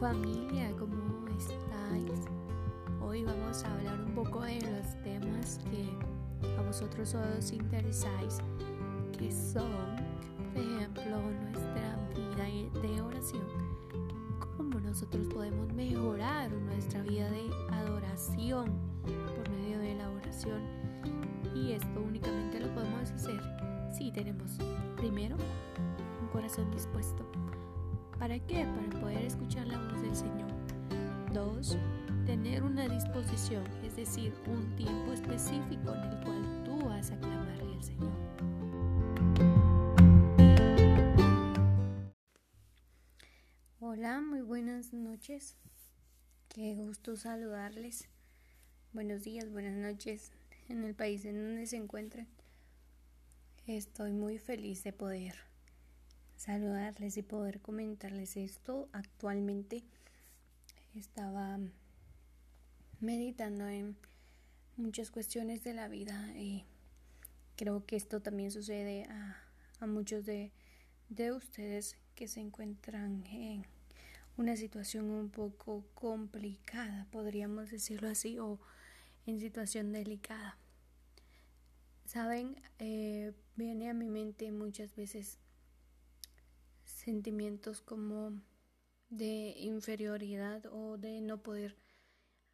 familia, ¿cómo estáis? Hoy vamos a hablar un poco de los temas que a vosotros os interesáis, que son, por ejemplo, nuestra vida de oración, cómo nosotros podemos mejorar nuestra vida de adoración por medio de la oración. Y esto únicamente lo podemos hacer si tenemos primero un corazón dispuesto ¿Para qué? Para poder escuchar Tener una disposición, es decir, un tiempo específico en el cual tú vas a clamarle al Señor. Hola, muy buenas noches. Qué gusto saludarles. Buenos días, buenas noches en el país en donde se encuentran. Estoy muy feliz de poder saludarles y poder comentarles esto. Actualmente estaba meditando en muchas cuestiones de la vida y creo que esto también sucede a, muchos de, de ustedes que se encuentran en una situación un poco complicada, podríamos decirlo así, o en situación delicada. Saben, eh, viene a mi mente muchas veces sentimientos como de inferioridad o de no poder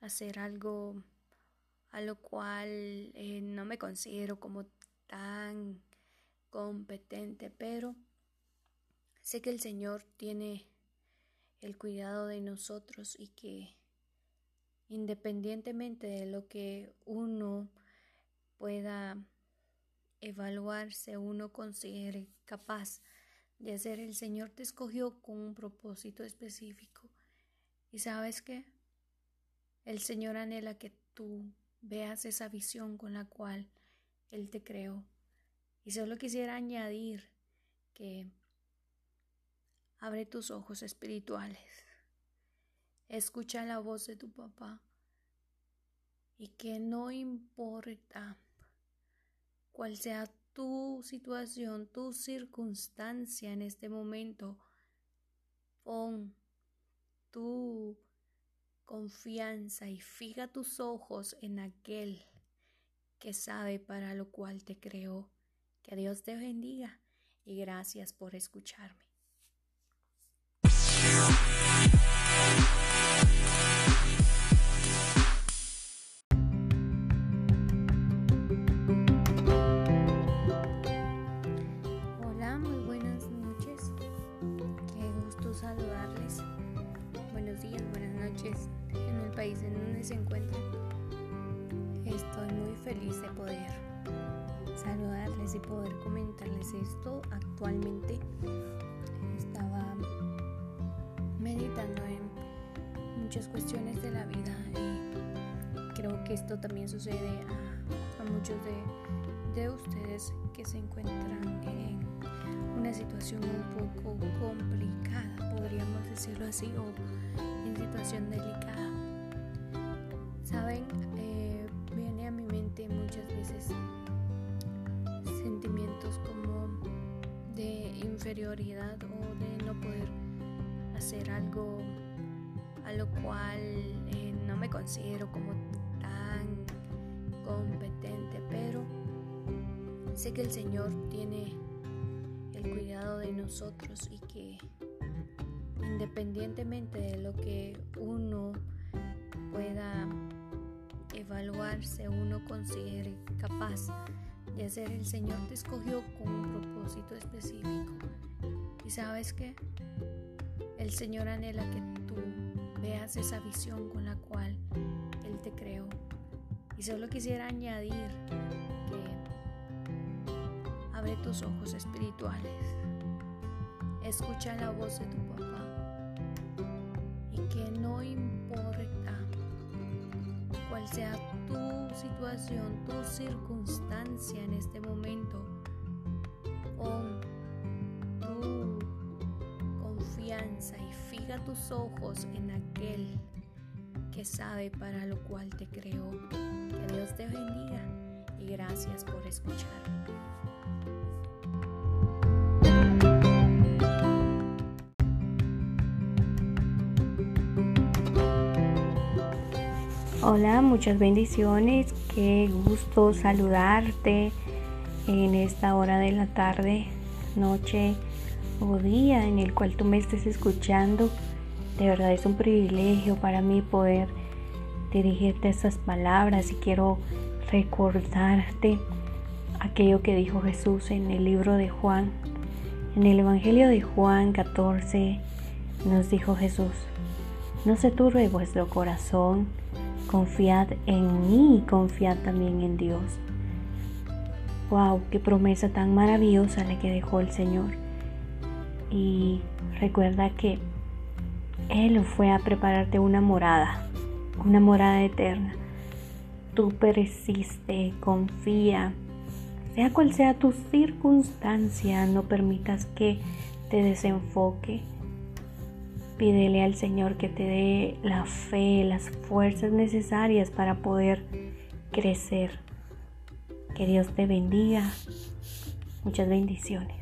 hacer algo a lo cual eh, no me considero como tan competente, pero sé que el Señor tiene el cuidado de nosotros y que independientemente de lo que uno pueda evaluarse, uno considere capaz de hacer, el Señor te escogió con un propósito específico. ¿Y sabes qué? El Señor anhela que tú veas esa visión con la cual Él te creó. Y solo quisiera añadir que abre tus ojos espirituales. Escucha la voz de tu papá y que no importa cuál sea tu situación, tu circunstancia en este momento. Pon tu confianza y fija tus ojos en aquel que sabe para lo cual te creó. Que Dios te bendiga y gracias por escucharme. Se encuentran. Estoy muy feliz de poder saludarles y poder comentarles esto. Actualmente estaba meditando en muchas cuestiones de la vida y creo que esto también sucede a, muchos de, de ustedes que se encuentran en una situación un poco complicada, podríamos decirlo así, o situación delicada. Inferioridad o de no poder hacer algo a lo cual eh, no me considero como tan competente, pero sé que el Señor tiene el cuidado de nosotros y que independientemente de lo que uno pueda evaluarse, uno considere capaz de hacer, el Señor te escogió con un propósito específico. ¿Y sabes qué? El Señor anhela que tú veas esa visión con la cual Él te creó. Y solo quisiera añadir que abre tus ojos espirituales. Escucha la voz de tu papá que no importa cuál sea tu situación, tu circunstancia en este momento, pon tu confianza y fija tus ojos en aquel que sabe para lo cual te creó. Que Dios te bendiga y gracias por escucharme. Hola, muchas bendiciones. Qué gusto saludarte en esta hora de la tarde, noche o día en el cual tú me estés escuchando. De verdad es un privilegio para mí poder dirigirte estas palabras y quiero recordarte aquello que dijo Jesús en el libro de Juan. En el Evangelio de Juan 14 nos dijo Jesús, no se turbe vuestro corazón Confiad en mí y confiad también en Dios. Wow, qué promesa tan maravillosa la que dejó el Señor. Y recuerda que Él fue a prepararte una morada, una morada eterna. Tú persiste, confía. Sea cual sea tu circunstancia, no permitas que te desenfoque Pídele al Señor que te dé la fe, las fuerzas necesarias para poder crecer. Que Dios te bendiga. Muchas bendiciones.